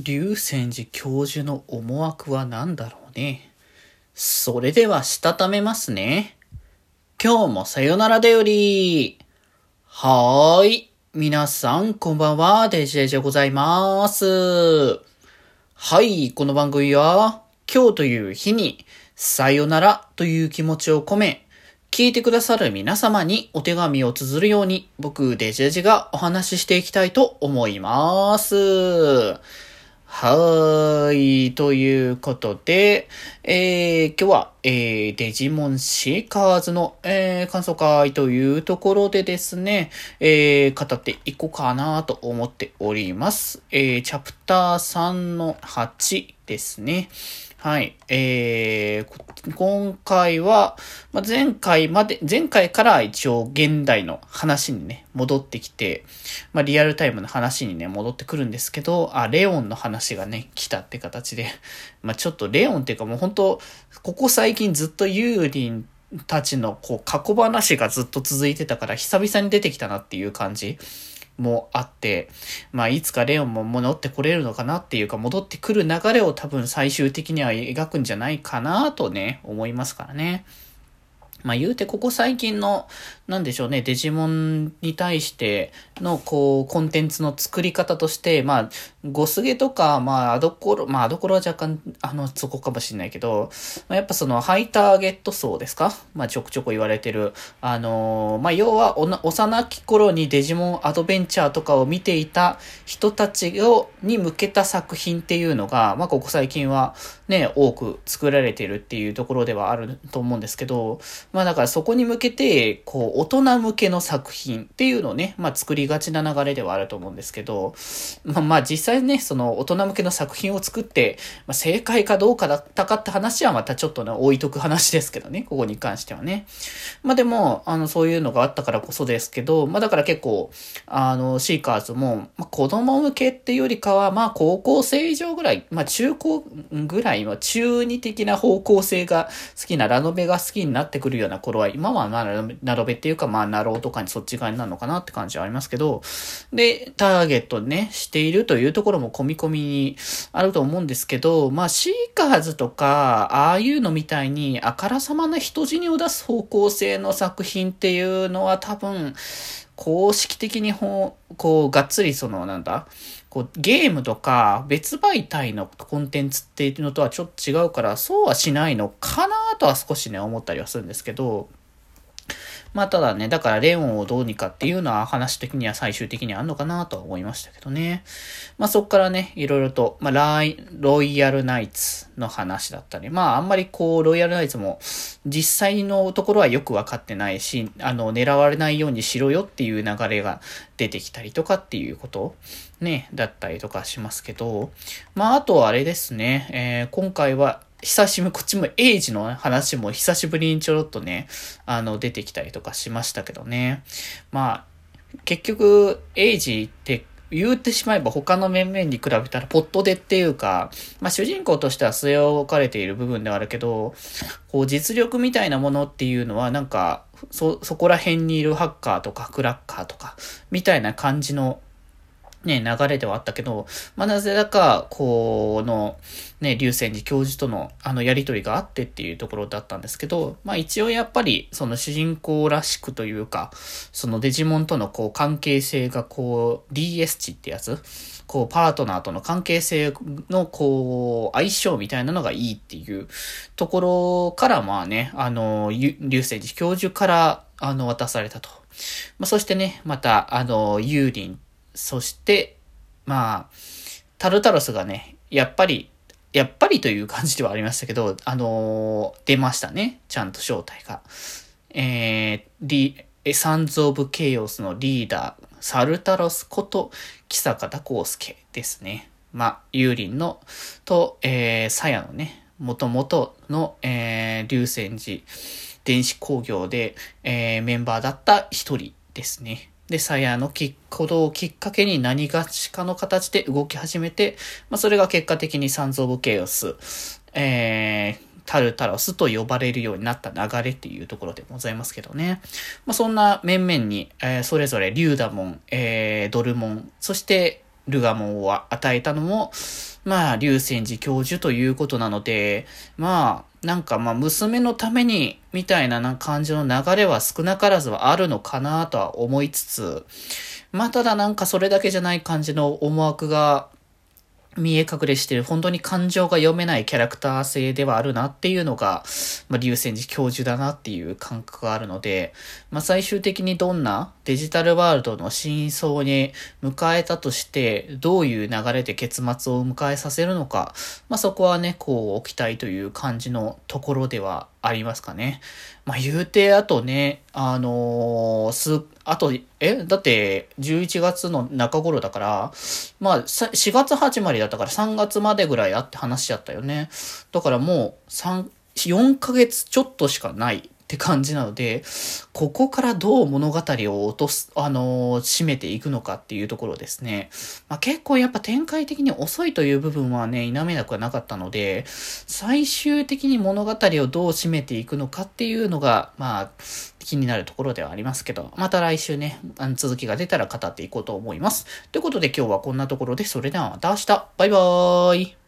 竜泉寺教授の思惑は何だろうね。それではしたためますね。今日もさよならだより。はーい。皆さん、こんばんは。デジェジでございます。はい。この番組は、今日という日に、さよならという気持ちを込め、聞いてくださる皆様にお手紙を綴るように、僕、デジェジがお話ししていきたいと思います。はい。ということで、えー、今日は、えー、デジモンシーカーズの、えー、感想会というところでですね、えー、語っていこうかなと思っております。えー、チャプター3の8ですね。はい。えー、今回は、まあ、前回まで、前回から一応現代の話にね、戻ってきて、まあ、リアルタイムの話にね、戻ってくるんですけど、あ、レオンの話がね、来たって形で、まあ、ちょっとレオンっていうかもう本当ここ最近ずっとユーリンたちのこう過去話がずっと続いてたから久々に出てきたなっていう感じ。もあって、まあ、いつかレオンも戻ってこれるのかなっていうか、戻ってくる流れを多分最終的には描くんじゃないかなとね、思いますからね。まあ言うてここ最近の、なんでしょうね、デジモンに対しての、こう、コンテンツの作り方として、まあ、ゴスゲとか、まあ、アドコロ、まあ、アドコロは若干、あの、そこかもしれないけど、まあ、やっぱその、ハイターゲット層ですか？まあ、ちょくちょく言われてる。あのー、まあ、要は、幼き頃にデジモンアドベンチャーとかを見ていた人たちを、に向けた作品っていうのが、まあ、ここ最近はね、多く作られてるっていうところではあると思うんですけど、まあだからそこに向けて、こう、大人向けの作品っていうのをね、まあ作りがちな流れではあると思うんですけど、まあまあ実際ね、その大人向けの作品を作って、まあ正解かどうかだったかって話はまたちょっとね、置いとく話ですけどね、ここに関してはね。まあでも、あの、そういうのがあったからこそですけど、まあだから結構、あの、シーカーズも、まあ子供向けっていうよりかは、まあ高校生以上ぐらい、まあ中高ぐらいは中二的な方向性が好きなラノベが好きになってくるような頃は、今はまあ、なろべっていうか、まあ、なろうとかにそっち側になるのかなって感じはありますけど、で、ターゲットね、しているというところも込み込みにあると思うんですけど、まあ、シーカーズとか、ああいうのみたいに、あからさまな人死にを出す方向性の作品っていうのは多分、公式的にほう、こう、がっつりその、なんだ、こう、ゲームとか別媒体のコンテンツっていうのとはちょっと違うから、そうはしないのかなとは少しね、思ったりはするんですけど、まあただね、だからレオンをどうにかっていうのは話的には最終的にあるのかなとは思いましたけどね。まあそっからね、いろいろと、まあライ、ロイヤルナイツの話だったり、まああんまりこう、ロイヤルナイツも実際のところはよくわかってないし、あの、狙われないようにしろよっていう流れが出てきたりとかっていうことね、だったりとかしますけど、まああとあれですね、えー、今回は久しぶり、こっちもエイジの話も久しぶりにちょろっとね、あの、出てきたりとかしましたけどね。まあ、結局、エイジって言ってしまえば他の面々に比べたらポットでっていうか、まあ主人公としては据え置かれている部分ではあるけど、こう実力みたいなものっていうのはなんか、そ、そこら辺にいるハッカーとかクラッカーとか、みたいな感じのね、流れではあったけど、まあ、なぜだか、この、ね、流泉寺教授との、あの、やりとりがあってっていうところだったんですけど、まあ、一応やっぱり、その主人公らしくというか、そのデジモンとのこう、関係性がこう、DS 値ってやつこう、パートナーとの関係性の、こう、相性みたいなのがいいっていうところから、まあね、あの、流泉寺教授から、あの、渡されたと。まあ、そしてね、また、あの、ユーリンそして、まあ、タルタロスがね、やっぱり、やっぱりという感じではありましたけど、あのー、出ましたね。ちゃんと正体が。えー、リ、サンズ・オブ・ケイオスのリーダー、サルタロスこと、木坂田康介ですね。まあ、ユーリンの、と、えー、サヤのね、もともとの、えー、流泉寺電子工業で、えー、メンバーだった一人ですね。で、サヤのことをきっかけに何がしかの形で動き始めて、まあ、それが結果的にサンズ・オブ・ケイオス、えー、タルタロスと呼ばれるようになった流れっていうところでございますけどね。まあ、そんな面々に、えー、それぞれリューダモン、えー、ドルモン、そして、ルガモンを与えたのも、まあ、竜泉寺教授ということなので、まあ、なんかまあ、娘のために、みたいなな感じの流れは少なからずはあるのかなとは思いつつ、まあ、ただなんかそれだけじゃない感じの思惑が見え隠れしてる、本当に感情が読めないキャラクター性ではあるなっていうのが、まあ、竜泉寺教授だなっていう感覚があるので、まあ、最終的にどんなデジタルワールドの真相に迎えたとして、どういう流れで結末を迎えさせるのか、まあ、そこはね、こう、置きたいという感じのところではありますかね。まあ、言うて、あとね、あのー、す、あと、え？だって、11月の中頃だから、まあ、4月始まりだったから3月までぐらいあって話しちゃったよね。だからもう、3、4ヶ月ちょっとしかないって感じなので、ここからどう物語を落とす、あのー、締めていくのかっていうところですね。まあ、結構やっぱ展開的に遅いという部分はね、否めなくはなかったので、最終的に物語をどう締めていくのかっていうのが、まあ、気になるところではありますけど、また来週ね、あの続きが出たら語っていこうと思います。ということで今日はこんなところで、それではまた明日、バイバーイ